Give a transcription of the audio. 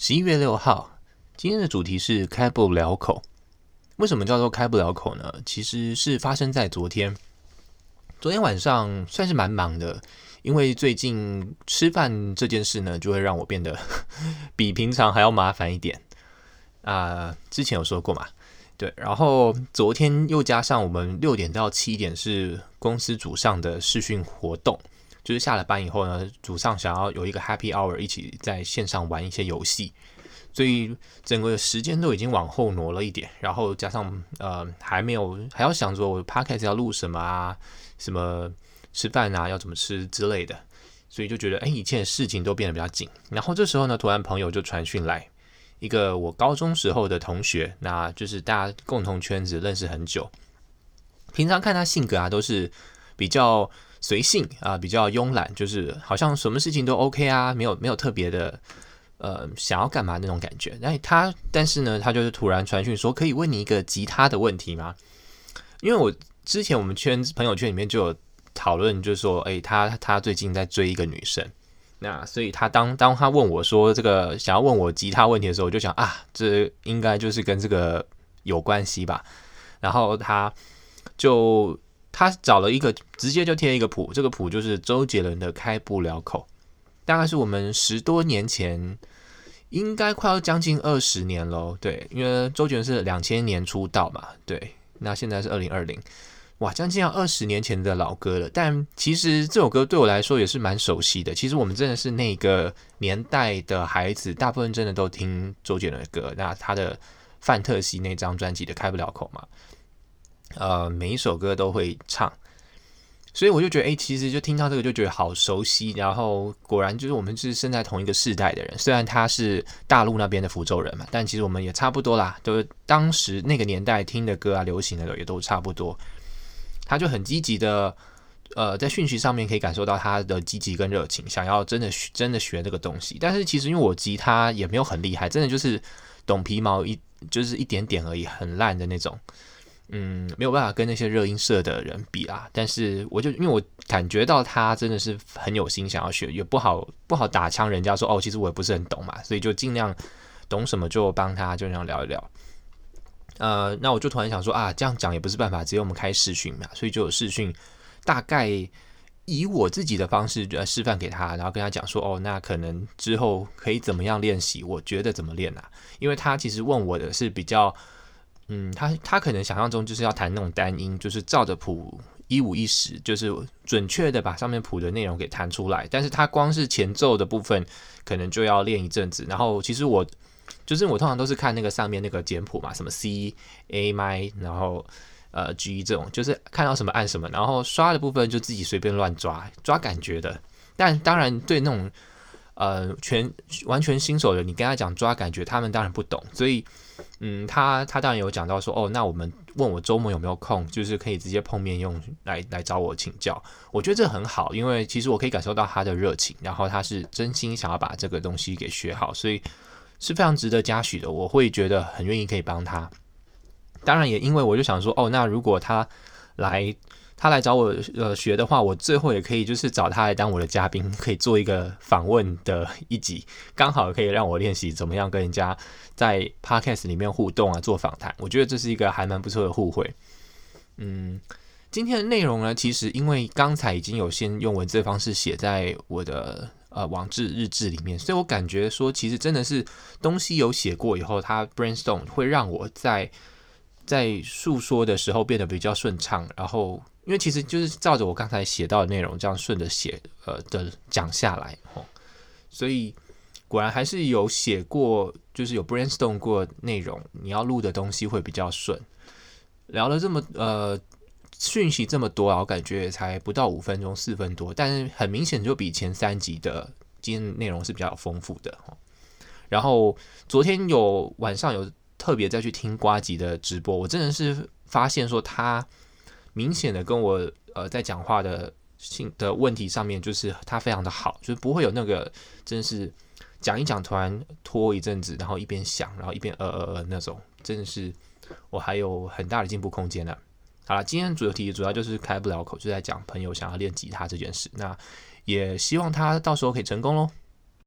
十一月六号，今天的主题是开不了口。为什么叫做开不了口呢？其实是发生在昨天。昨天晚上算是蛮忙的，因为最近吃饭这件事呢，就会让我变得 比平常还要麻烦一点。啊、之前有说过嘛，对。然后昨天又加上我们六点到七点是公司组上的试训活动。就是下了班以后呢，组上想要有一个 Happy Hour，一起在线上玩一些游戏，所以整个时间都已经往后挪了一点。然后加上呃还没有还要想着我 Podcast 要录什么啊，什么吃饭啊要怎么吃之类的，所以就觉得哎一切事情都变得比较紧。然后这时候呢，突然朋友就传讯来，一个我高中时候的同学，那就是大家共同圈子认识很久，平常看他性格啊都是比较。随性啊，比较慵懒，就是好像什么事情都 OK 啊，没有没有特别的呃想要干嘛那种感觉。那他但是呢，他就是突然传讯说，可以问你一个吉他的问题吗？因为我之前我们圈朋友圈里面就有讨论，就是说，哎，他他最近在追一个女生，那所以他当当他问我说这个想要问我吉他问题的时候，我就想啊，这应该就是跟这个有关系吧。然后他就。他找了一个，直接就贴一个谱，这个谱就是周杰伦的《开不了口》，大概是我们十多年前，应该快要将近二十年喽。对，因为周杰伦是两千年出道嘛，对，那现在是二零二零，哇，将近要二十年前的老歌了。但其实这首歌对我来说也是蛮熟悉的。其实我们真的是那个年代的孩子，大部分真的都听周杰伦的歌。那他的《范特西》那张专辑的《开不了口》嘛。呃，每一首歌都会唱，所以我就觉得，哎、其实就听到这个就觉得好熟悉。然后果然就是我们是生在同一个世代的人，虽然他是大陆那边的福州人嘛，但其实我们也差不多啦，都、当时那个年代听的歌啊，流行的也都差不多。他就很积极的，呃，在讯息上面可以感受到他的积极跟热情，想要真的真的学这个东西。但是其实因为我吉他也没有很厉害，真的就是懂皮毛一就是一点点而已，很烂的那种。嗯，没有办法跟那些热音社的人比啊。但是我就因为我感觉到他真的是很有心想要学，也不好不好打枪人家说哦，其实我也不是很懂嘛，所以就尽量懂什么就帮他就这样聊一聊。呃，那我就突然想说啊，这样讲也不是办法，只有我们开视讯嘛，所以就有视讯，大概以我自己的方式呃示范给他，然后跟他讲说哦，那可能之后可以怎么样练习，我觉得怎么练啊？因为他其实问我的是比较。嗯，他他可能想象中就是要弹那种单音，就是照着谱一五一十，就是准确的把上面谱的内容给弹出来。但是他光是前奏的部分，可能就要练一阵子。然后其实我就是我通常都是看那个上面那个简谱嘛，什么 C A M I，然后呃 G 这种，就是看到什么按什么，然后刷的部分就自己随便乱抓，抓感觉的。但当然对那种呃全完全新手的，你跟他讲抓感觉，他们当然不懂，所以。嗯，他他当然有讲到说，哦，那我们问我周末有没有空，就是可以直接碰面用来来找我请教。我觉得这很好，因为其实我可以感受到他的热情，然后他是真心想要把这个东西给学好，所以是非常值得嘉许的。我会觉得很愿意可以帮他。当然也因为我就想说，哦，那如果他来。他来找我呃学的话，我最后也可以就是找他来当我的嘉宾，可以做一个访问的一集，刚好可以让我练习怎么样跟人家在 podcast 里面互动啊，做访谈。我觉得这是一个还蛮不错的互惠。嗯，今天的内容呢，其实因为刚才已经有先用文字的方式写在我的呃网志日志里面，所以我感觉说其实真的是东西有写过以后，它 brainstorm 会让我在在诉说的时候变得比较顺畅，然后。因为其实就是照着我刚才写到的内容这样顺着写，呃的讲下来哦，所以果然还是有写过，就是有 brainstorm 过内容，你要录的东西会比较顺。聊了这么呃讯息这么多啊，我感觉才不到五分钟，四分多，但是很明显就比前三集的今天内容是比较丰富的。然后昨天有晚上有特别再去听瓜吉的直播，我真的是发现说他。明显的跟我呃在讲话的性的问题上面，就是他非常的好，就是不会有那个真是讲一讲突然拖一阵子，然后一边想，然后一边呃呃呃那种，真的是我还有很大的进步空间呢。好了，今天主题主要就是开不了口，就在讲朋友想要练吉他这件事，那也希望他到时候可以成功喽。